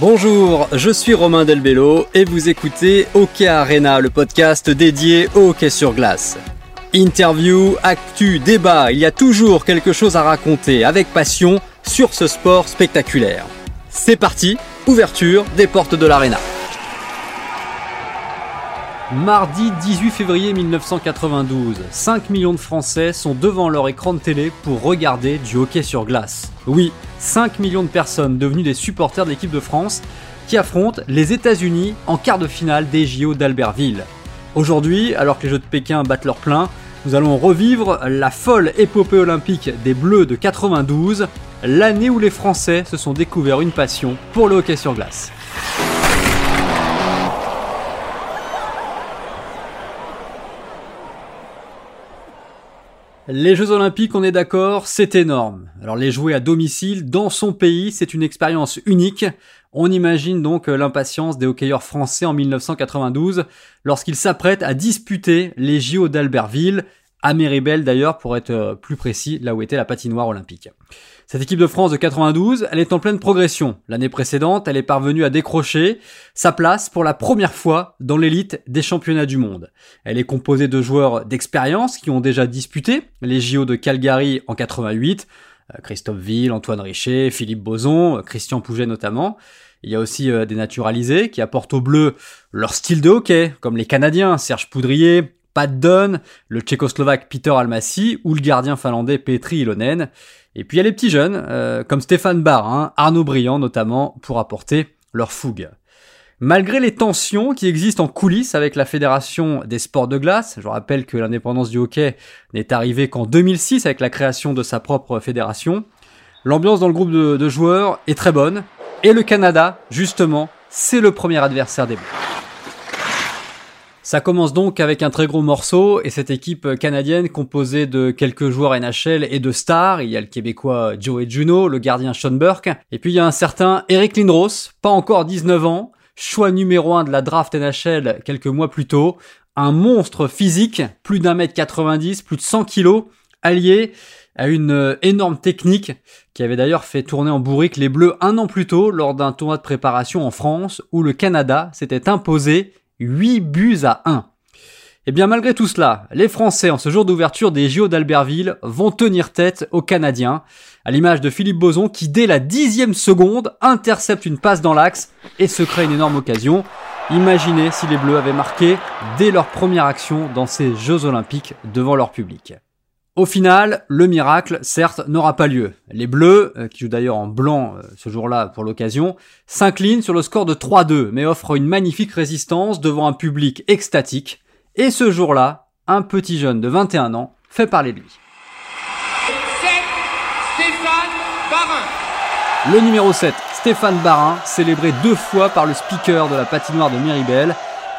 Bonjour, je suis Romain Delbello et vous écoutez Hockey Arena, le podcast dédié au hockey sur glace. Interview, actu, débat, il y a toujours quelque chose à raconter avec passion sur ce sport spectaculaire. C'est parti, ouverture des portes de l'arena. Mardi 18 février 1992, 5 millions de Français sont devant leur écran de télé pour regarder du hockey sur glace. Oui, 5 millions de personnes devenues des supporters de l'équipe de France qui affrontent les États-Unis en quart de finale des JO d'Albertville. Aujourd'hui, alors que les Jeux de Pékin battent leur plein, nous allons revivre la folle épopée olympique des Bleus de 92, l'année où les Français se sont découverts une passion pour le hockey sur glace. Les Jeux Olympiques, on est d'accord, c'est énorme. Alors les jouer à domicile, dans son pays, c'est une expérience unique. On imagine donc l'impatience des hockeyeurs français en 1992 lorsqu'ils s'apprêtent à disputer les JO d'Albertville, à Méribel d'ailleurs pour être euh, plus précis, là où était la patinoire olympique. Cette équipe de France de 92, elle est en pleine progression. L'année précédente, elle est parvenue à décrocher sa place pour la première fois dans l'élite des championnats du monde. Elle est composée de joueurs d'expérience qui ont déjà disputé les JO de Calgary en 88, euh, Christophe Ville, Antoine Richer, Philippe Boson, euh, Christian Pouget notamment. Il y a aussi des naturalisés qui apportent au bleu leur style de hockey, comme les Canadiens, Serge Poudrier, Pat Dunn, le Tchécoslovaque Peter Almassi ou le gardien finlandais Petri Ilonen. Et puis il y a les petits jeunes, euh, comme Stéphane Barin, Arnaud Briand notamment, pour apporter leur fougue. Malgré les tensions qui existent en coulisses avec la Fédération des sports de glace, je rappelle que l'indépendance du hockey n'est arrivée qu'en 2006 avec la création de sa propre fédération, l'ambiance dans le groupe de, de joueurs est très bonne, et le Canada, justement, c'est le premier adversaire des Bleus. Ça commence donc avec un très gros morceau et cette équipe canadienne composée de quelques joueurs NHL et de stars. Il y a le québécois Joey Juno, le gardien Sean Burke, et puis il y a un certain Eric Lindros, pas encore 19 ans, choix numéro 1 de la draft NHL quelques mois plus tôt, un monstre physique, plus d'un mètre 90, plus de 100 kilos, allié à une énorme technique qui avait d'ailleurs fait tourner en bourrique les Bleus un an plus tôt lors d'un tournoi de préparation en France où le Canada s'était imposé 8 buts à 1. Et bien malgré tout cela, les Français en ce jour d'ouverture des JO d'Albertville vont tenir tête aux Canadiens, à l'image de Philippe Boson qui dès la dixième seconde intercepte une passe dans l'axe et se crée une énorme occasion. Imaginez si les Bleus avaient marqué dès leur première action dans ces Jeux Olympiques devant leur public. Au final, le miracle, certes, n'aura pas lieu. Les Bleus, euh, qui jouent d'ailleurs en blanc euh, ce jour-là pour l'occasion, s'inclinent sur le score de 3-2, mais offrent une magnifique résistance devant un public extatique. Et ce jour-là, un petit jeune de 21 ans fait parler de lui. Stéphane Barin. Le numéro 7, Stéphane Barin, célébré deux fois par le speaker de la patinoire de Miribel,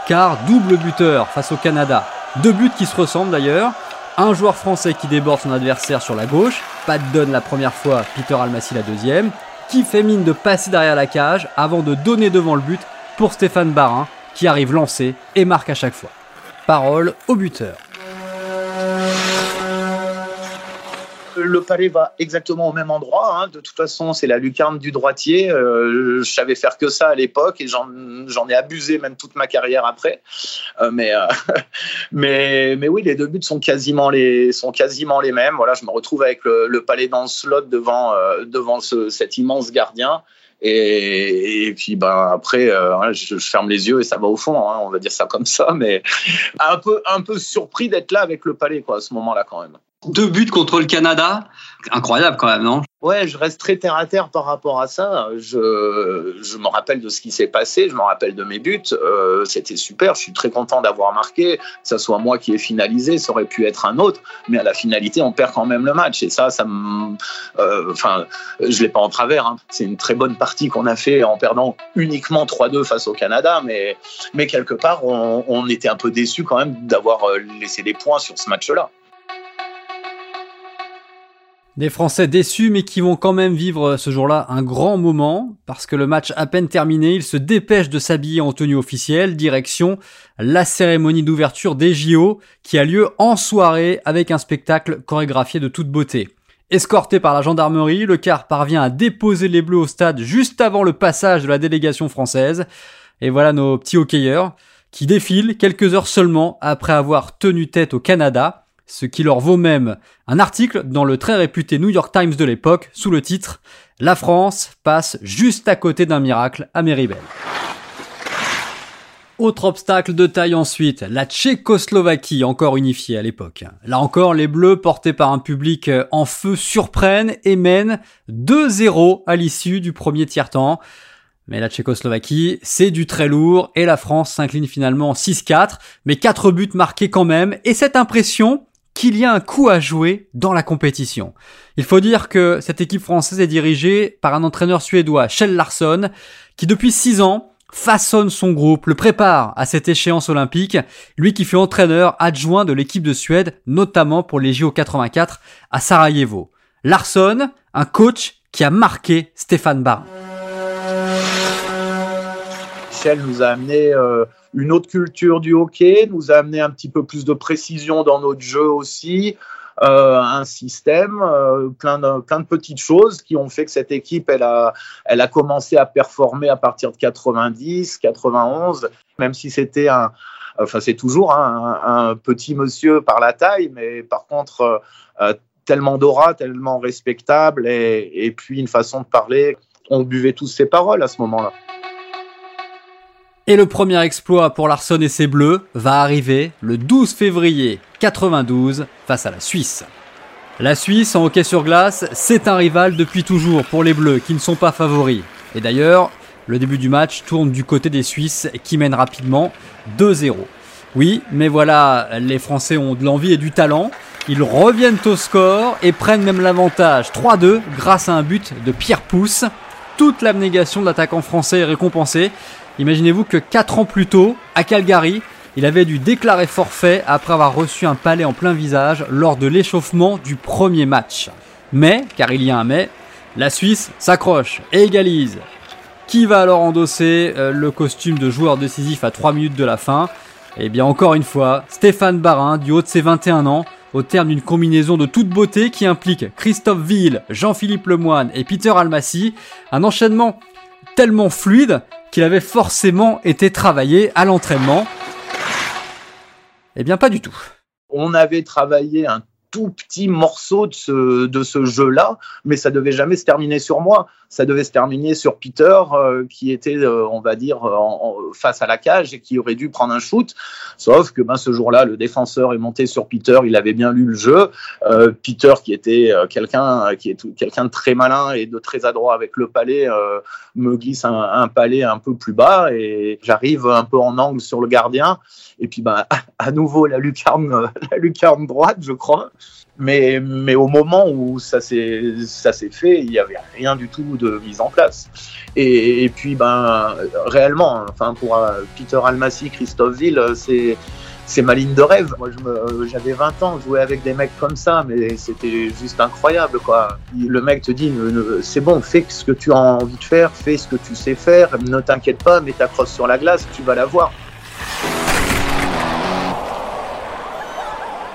car double buteur face au Canada. Deux buts qui se ressemblent d'ailleurs, un joueur français qui déborde son adversaire sur la gauche, Pat Dunn la première fois, Peter Almassi la deuxième, qui fait mine de passer derrière la cage avant de donner devant le but pour Stéphane Barin, qui arrive lancé et marque à chaque fois. Parole au buteur. Le palais va exactement au même endroit. Hein. De toute façon, c'est la lucarne du droitier. Euh, je savais faire que ça à l'époque et j'en ai abusé même toute ma carrière après. Euh, mais, euh, mais, oui, les deux buts sont quasiment les, mêmes. Voilà, je me retrouve avec le, palais dans le slot devant, devant ce, cet immense gardien. Et, puis ben après je, ferme les yeux et ça va au fond hein, on va dire ça comme ça mais un peu surpris d'être là avec le palais quoi à ce moment là quand même deux buts contre le Canada. Incroyable quand même, non? Ouais, je reste très terre à terre par rapport à ça. Je, me rappelle de ce qui s'est passé, je me rappelle de mes buts. Euh, C'était super, je suis très content d'avoir marqué. Que ça soit moi qui ai finalisé, ça aurait pu être un autre. Mais à la finalité, on perd quand même le match. Et ça, ça me. Euh, je l'ai pas en travers. Hein. C'est une très bonne partie qu'on a fait en perdant uniquement 3-2 face au Canada. Mais, mais quelque part, on, on était un peu déçus quand même d'avoir euh, laissé des points sur ce match-là. Des Français déçus mais qui vont quand même vivre ce jour-là un grand moment parce que le match à peine terminé, ils se dépêchent de s'habiller en tenue officielle, direction la cérémonie d'ouverture des JO qui a lieu en soirée avec un spectacle chorégraphié de toute beauté. Escorté par la gendarmerie, le car parvient à déposer les Bleus au stade juste avant le passage de la délégation française. Et voilà nos petits hockeyeurs qui défilent quelques heures seulement après avoir tenu tête au Canada, ce qui leur vaut même un article dans le très réputé New York Times de l'époque sous le titre La France passe juste à côté d'un miracle à Méribel. Autre obstacle de taille ensuite, la Tchécoslovaquie, encore unifiée à l'époque. Là encore, les Bleus, portés par un public en feu, surprennent et mènent 2-0 à l'issue du premier tiers-temps. Mais la Tchécoslovaquie, c'est du très lourd et la France s'incline finalement 6-4, mais 4 buts marqués quand même, et cette impression qu'il y a un coup à jouer dans la compétition. Il faut dire que cette équipe française est dirigée par un entraîneur suédois, Kjell Larsson, qui depuis 6 ans façonne son groupe, le prépare à cette échéance olympique, lui qui fut entraîneur adjoint de l'équipe de Suède, notamment pour les JO 84 à Sarajevo. Larsson, un coach qui a marqué Stéphane Barr. Michel nous a amené euh, une autre culture du hockey, nous a amené un petit peu plus de précision dans notre jeu aussi, euh, un système, euh, plein, de, petites choses qui ont fait que cette équipe, elle a, commencé à performer à partir de 90, 91, même si c'était un, enfin c'est toujours un, petit monsieur par la taille, mais par contre tellement d'aura, tellement respectable et puis une façon de parler. On buvait tous ses paroles à ce moment-là. Et le premier exploit pour Larson et ses Bleus va arriver le 12 février 92 face à la Suisse. La Suisse en hockey sur glace, c'est un rival depuis toujours pour les Bleus qui ne sont pas favoris. Et d'ailleurs, le début du match tourne du côté des Suisses qui mènent rapidement 2-0. Oui, mais voilà, les Français ont de l'envie et du talent. Ils reviennent au score et prennent même l'avantage 3-2 grâce à un but de Pierre Pousse. Toute l'abnégation de l'attaquant français est récompensée Imaginez-vous que 4 ans plus tôt, à Calgary, il avait dû déclarer forfait après avoir reçu un palais en plein visage lors de l'échauffement du premier match. Mais, car il y a un mais, la Suisse s'accroche et égalise. Qui va alors endosser euh, le costume de joueur décisif à 3 minutes de la fin? Eh bien encore une fois, Stéphane Barin, du haut de ses 21 ans, au terme d'une combinaison de toute beauté qui implique Christophe Ville, Jean-Philippe Lemoine et Peter Almassi, un enchaînement tellement fluide qu'il avait forcément été travaillé à l'entraînement. Eh bien, pas du tout. On avait travaillé un tout petit morceau de ce, de ce jeu-là, mais ça devait jamais se terminer sur moi. Ça devait se terminer sur Peter, euh, qui était, euh, on va dire, en, face à la cage et qui aurait dû prendre un shoot. Sauf que ben, ce jour-là, le défenseur est monté sur Peter, il avait bien lu le jeu. Euh, Peter, qui était euh, quelqu'un qui est quelqu'un de très malin et de très adroit avec le palais, euh, me glisse un, palais un peu plus bas et j'arrive un peu en angle sur le gardien. Et puis, ben, à, à nouveau, la lucarne, la lucarne droite, je crois. Mais, mais au moment où ça s'est fait, il n'y avait rien du tout de mise en place. Et, puis, ben, réellement, enfin, pour euh, Peter Almassi, Christophe Ville, c'est c'est ma ligne de rêve. Moi, j'avais 20 ans, jouer avec des mecs comme ça, mais c'était juste incroyable, quoi. Le mec te dit, c'est bon, fais ce que tu as envie de faire, fais ce que tu sais faire, ne t'inquiète pas, mets ta crosse sur la glace, tu vas la voir.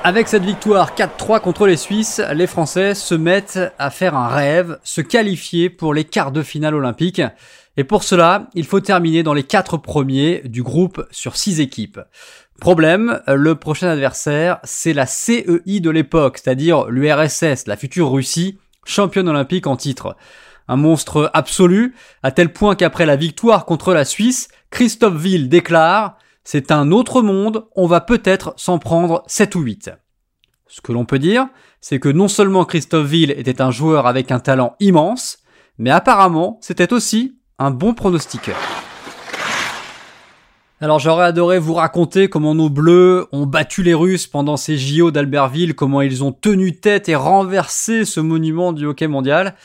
Avec cette victoire 4-3 contre les Suisses, les Français se mettent à faire un rêve, se qualifier pour les quarts de finale olympiques. Et pour cela, il faut terminer dans les quatre premiers du groupe sur six équipes. Problème, le prochain adversaire, c'est la CEI de l'époque, c'est-à-dire l'URSS, la future Russie, championne olympique en titre. Un monstre absolu, à tel point qu'après la victoire contre la Suisse, Christophe Ville déclare c'est un autre monde, on va peut-être s'en prendre 7 ou 8. Ce que l'on peut dire, c'est que non seulement Christophe Ville était un joueur avec un talent immense, mais apparemment c'était aussi un bon pronostiqueur. Alors j'aurais adoré vous raconter comment nos bleus ont battu les Russes pendant ces JO d'Albertville, comment ils ont tenu tête et renversé ce monument du hockey mondial.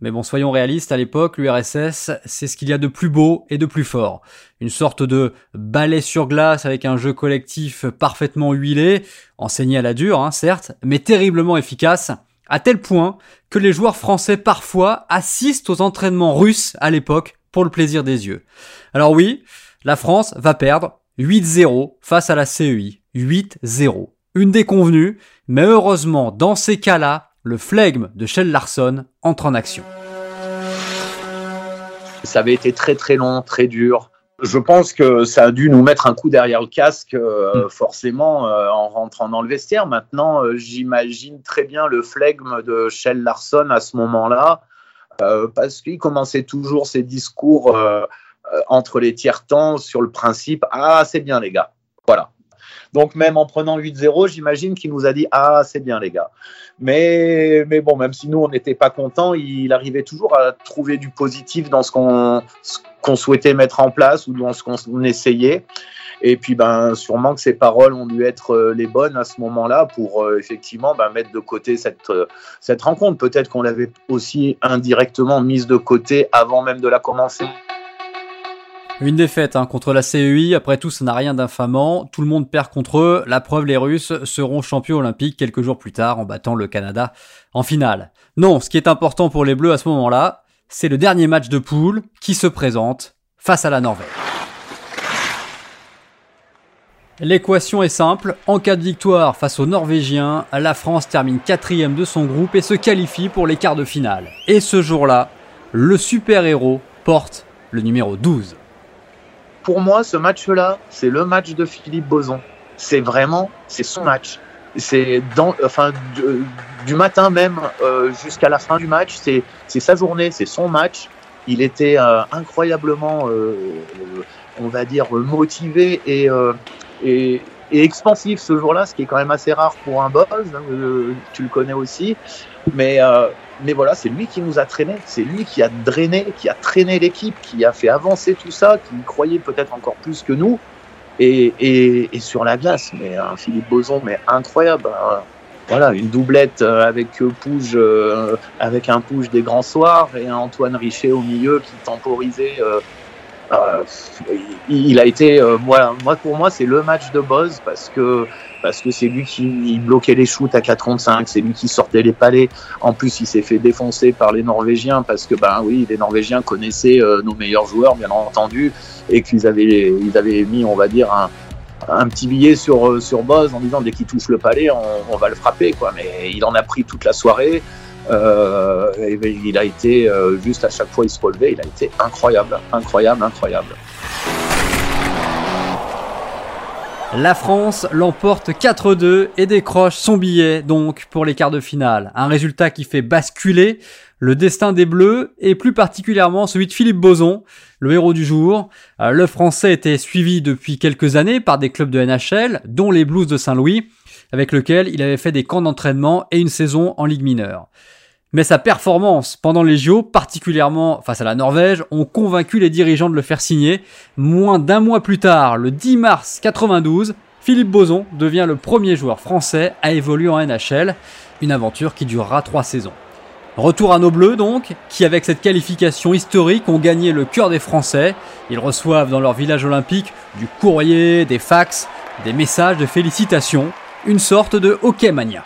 Mais bon, soyons réalistes, à l'époque, l'URSS, c'est ce qu'il y a de plus beau et de plus fort. Une sorte de ballet sur glace avec un jeu collectif parfaitement huilé, enseigné à la dure, hein, certes, mais terriblement efficace, à tel point que les joueurs français parfois assistent aux entraînements russes à l'époque pour le plaisir des yeux. Alors oui, la France va perdre 8-0 face à la CEI. 8-0. Une déconvenue, mais heureusement, dans ces cas-là, le flegme de Shell Larson entre en action. Ça avait été très très long, très dur. Je pense que ça a dû nous mettre un coup derrière le casque, euh, mm. forcément, euh, en rentrant dans le vestiaire. Maintenant, euh, j'imagine très bien le flegme de Shell Larson à ce moment-là, parce qu'il commençait toujours ses discours entre les tiers-temps sur le principe Ah, c'est bien, les gars. Voilà. Donc, même en prenant 8-0, j'imagine qu'il nous a dit Ah, c'est bien, les gars. Mais, mais bon, même si nous, on n'était pas contents, il arrivait toujours à trouver du positif dans ce qu'on souhaitait mettre en place ou dans ce qu'on essayait. Et puis, ben, sûrement que ces paroles ont dû être euh, les bonnes à ce moment-là pour euh, effectivement ben, mettre de côté cette, euh, cette rencontre. Peut-être qu'on l'avait aussi indirectement mise de côté avant même de la commencer. Une défaite hein, contre la CEI, après tout ça n'a rien d'infamant, tout le monde perd contre eux, la preuve les Russes seront champions olympiques quelques jours plus tard en battant le Canada en finale. Non, ce qui est important pour les Bleus à ce moment-là, c'est le dernier match de poule qui se présente face à la Norvège. L'équation est simple, en cas de victoire face aux Norvégiens, la France termine quatrième de son groupe et se qualifie pour les quarts de finale. Et ce jour-là, le super-héros porte le numéro 12 pour moi, ce match-là, c'est le match de Philippe Boson. C'est vraiment, c'est son match. C'est dans, enfin, du, matin même euh, jusqu'à la fin du match, c'est sa journée, c'est son match. Il était euh, incroyablement, euh, on va dire, motivé et, et, et expansif ce jour-là, ce qui est quand même assez rare pour un boss. Hein, tu le connais aussi, mais mais voilà, c'est lui qui nous a traîné, c'est lui qui a drainé, qui a traîné l'équipe, qui a fait avancer tout ça, qui croyait peut-être encore plus que nous. Et, et, et sur la glace, mais un Philippe Boson, mais incroyable. Hein. Voilà, une doublette euh, avec Pouge, euh, avec un Pouge des grands soirs et un Antoine Richet au milieu qui temporisait. Euh, euh il a été, moi, moi, pour moi, c'est le match de Boz parce que parce que c'est lui qui bloquait les shoots à 4 5, c'est lui qui sortait les palais. En plus, il s'est fait défoncer par les Norvégiens parce que, ben oui, les Norvégiens connaissaient euh, nos meilleurs joueurs, bien entendu, et qu'ils avaient, ils avaient mis, on va dire, un, un petit billet sur, euh, sur Boz en disant dès qu'il touche le palais, on, va le frapper, quoi. Mais il en a pris toute la soirée. Euh, il a été, euh, juste à chaque fois il se relevait, il a été incroyable, incroyable, incroyable. La France l'emporte 4-2 et décroche son billet donc pour les quarts de finale. Un résultat qui fait basculer le destin des Bleus et plus particulièrement celui de Philippe Boson, le héros du jour. Euh, le Français était suivi depuis quelques années par des clubs de NHL, dont les Blues de Saint-Louis, avec lequel il avait fait des camps d'entraînement et une saison en Ligue mineure. Mais sa performance pendant les JO, particulièrement face à la Norvège, ont convaincu les dirigeants de le faire signer. Moins d'un mois plus tard, le 10 mars 92, Philippe Boson devient le premier joueur français à évoluer en NHL, une aventure qui durera trois saisons. Retour à nos Bleus donc, qui avec cette qualification historique ont gagné le cœur des Français. Ils reçoivent dans leur village olympique du courrier, des fax, des messages de félicitations, une sorte de hockey mania.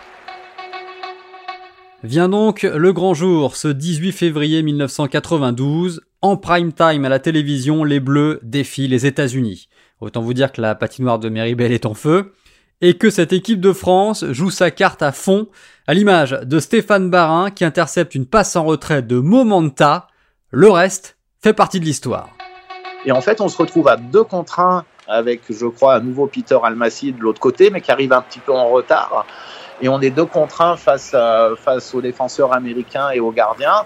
Vient donc le grand jour, ce 18 février 1992. En prime time à la télévision, les Bleus défient les États-Unis. Autant vous dire que la patinoire de Meribel est en feu. Et que cette équipe de France joue sa carte à fond, à l'image de Stéphane Barin qui intercepte une passe en retraite de Momenta. Le reste fait partie de l'histoire. Et en fait, on se retrouve à deux contre un avec, je crois, un nouveau Peter Almassi de l'autre côté, mais qui arrive un petit peu en retard et on est deux contre un face, face aux défenseurs américains et aux gardiens.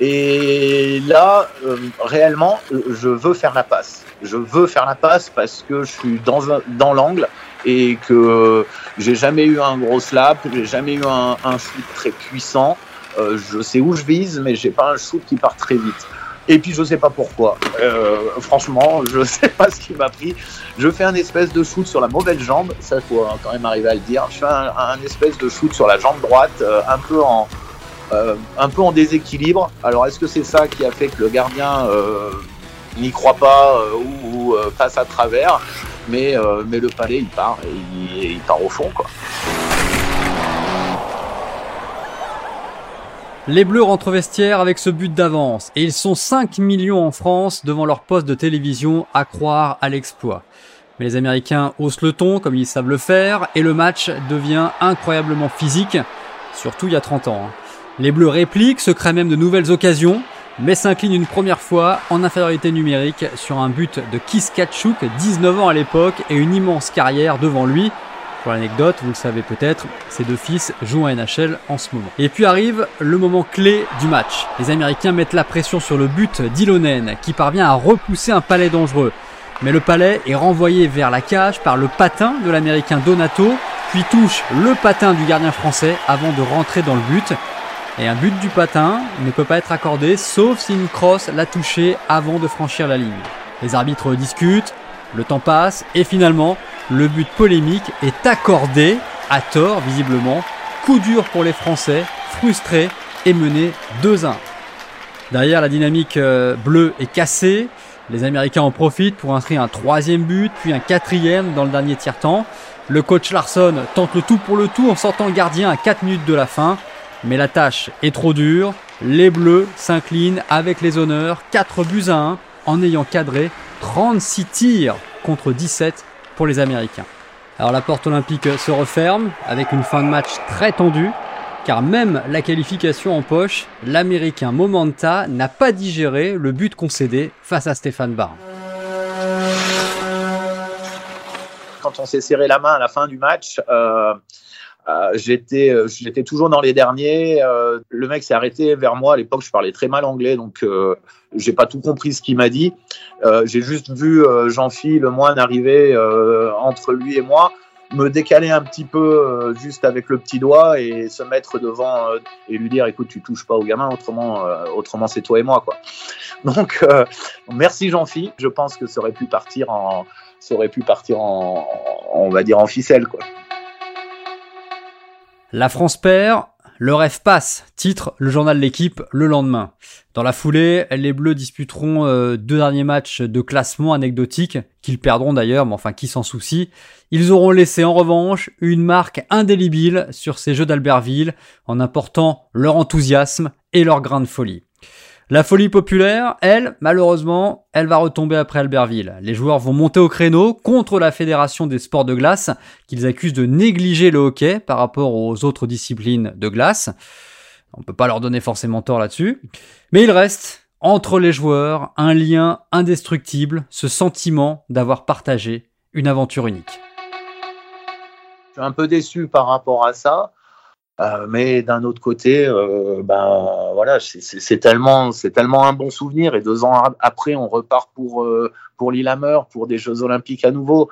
Et là, euh, réellement, je veux faire la passe. Je veux faire la passe parce que je suis dans, dans l'angle et que j'ai jamais eu un gros slap, j'ai jamais eu un, un shoot très puissant. Euh, je sais où je vise, mais j'ai pas un shoot qui part très vite. Et puis je sais pas pourquoi. Euh, franchement, je sais pas ce qui m'a pris. Je fais un espèce de shoot sur la mauvaise jambe, ça faut quand même arriver à le dire. Je fais un, espèce de shoot sur la jambe droite, euh, un peu en euh, un peu en déséquilibre. Alors est-ce que c'est ça qui a fait que le gardien n'y croit pas ou, passe à travers? Mais mais le palais il part et il, il part au fond quoi. Les Bleus rentrent vestiaire avec ce but d'avance et ils sont 5 millions en France devant leur poste de télévision à croire à l'exploit. Mais les Américains haussent le ton comme ils savent le faire et le match devient incroyablement physique. surtout il y a 30 ans. Hein. Les Bleus répliquent, se créent même de nouvelles occasions, mais s'inclinent une première fois en infériorité numérique sur un but de Kis Kachuk, 19 ans à l'époque et une immense carrière devant lui. Pour l'anecdote, vous le savez peut-être, ses deux fils jouent à NHL en ce moment. Et puis arrive le moment clé du match. Les Américains mettent la pression sur le but d'Ilonen, qui parvient à repousser un palais dangereux. Mais le palais est renvoyé vers la cage par le patin de l'Américain Donato, puis touche le patin du gardien français avant de rentrer dans le but. Et un but du patin ne peut pas être accordé sauf si une crosse l'a touché avant de franchir la ligne. Les arbitres discutent, le temps passe et finalement le but polémique est accordé, à tort visiblement, coup dur pour les Français, frustrés et menés 2-1. Derrière la dynamique euh, bleue est cassée, les Américains en profitent pour inscrire un troisième but, puis un quatrième dans le dernier tiers-temps. Le coach Larson tente le tout pour le tout en sortant gardien à 4 minutes de la fin, mais la tâche est trop dure. Les Bleus s'inclinent avec les honneurs, 4 buts à 1 en ayant cadré 36 tirs contre 17 pour les Américains. Alors la porte olympique se referme avec une fin de match très tendue, car même la qualification en poche, l'Américain Momenta n'a pas digéré le but concédé face à Stéphane Barr. Quand on s'est serré la main à la fin du match, euh, j'étais, euh, j'étais toujours dans les derniers. Euh, le mec s'est arrêté vers moi. À l'époque, je parlais très mal anglais, donc euh, j'ai pas tout compris ce qu'il m'a dit. j'ai juste vu Jean-Phil le moine arriver entre lui et moi, me décaler un petit peu juste avec le petit doigt et se mettre devant et lui dire écoute, tu touches pas au gamin, autrement, autrement c'est toi et moi quoi. Donc merci Jean-Phil. Je pense que ça aurait pu partir en, ça aurait pu partir en, on va dire en ficelle quoi. La France perd, le rêve passe, titre le journal de l'équipe le lendemain. Dans la foulée, les Bleus disputeront euh, deux derniers matchs de classement anecdotiques, qu'ils perdront d'ailleurs, mais enfin qui s'en soucie. Ils auront laissé en revanche une marque indélébile sur ces Jeux d'Albertville en apportant leur enthousiasme et leur grain de folie. La folie populaire, elle, malheureusement, elle va retomber après Albertville. Les joueurs vont monter au créneau contre la Fédération des sports de glace, qu'ils accusent de négliger le hockey par rapport aux autres disciplines de glace. On peut pas leur donner forcément tort là-dessus. Mais il reste, entre les joueurs, un lien indestructible, ce sentiment d'avoir partagé une aventure unique. Je suis un peu déçu par rapport à ça. Euh, mais d'un autre côté, euh, ben voilà, c'est tellement, c'est tellement un bon souvenir. Et deux ans après, on repart pour euh, pour pour des Jeux Olympiques à nouveau.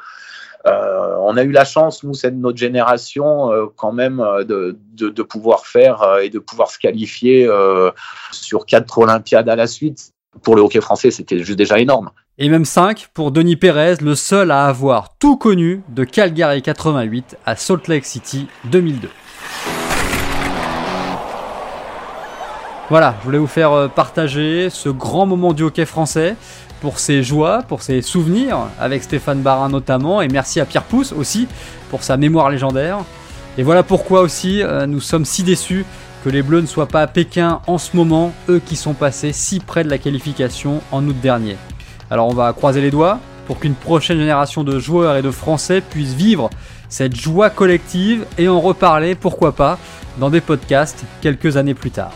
on a eu la chance, nous, c'est notre génération, quand même, de, de, de, pouvoir faire et de pouvoir se qualifier sur quatre Olympiades à la suite. Pour le hockey français, c'était juste déjà énorme. Et même 5 pour Denis Pérez, le seul à avoir tout connu de Calgary 88 à Salt Lake City 2002. Voilà, je voulais vous faire euh, partager ce grand moment du hockey français pour ses joies, pour ses souvenirs, avec Stéphane Barin notamment, et merci à Pierre Pousse aussi pour sa mémoire légendaire. Et voilà pourquoi aussi euh, nous sommes si déçus que les Bleus ne soient pas à Pékin en ce moment, eux qui sont passés si près de la qualification en août dernier. Alors on va croiser les doigts pour qu'une prochaine génération de joueurs et de Français puisse vivre cette joie collective et en reparler, pourquoi pas, dans des podcasts quelques années plus tard.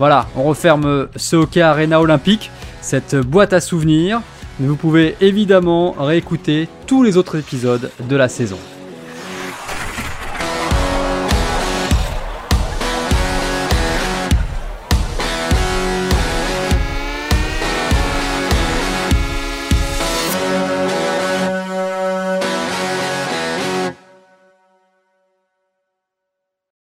Voilà, on referme ce Hockey Arena Olympique, cette boîte à souvenirs. Vous pouvez évidemment réécouter tous les autres épisodes de la saison.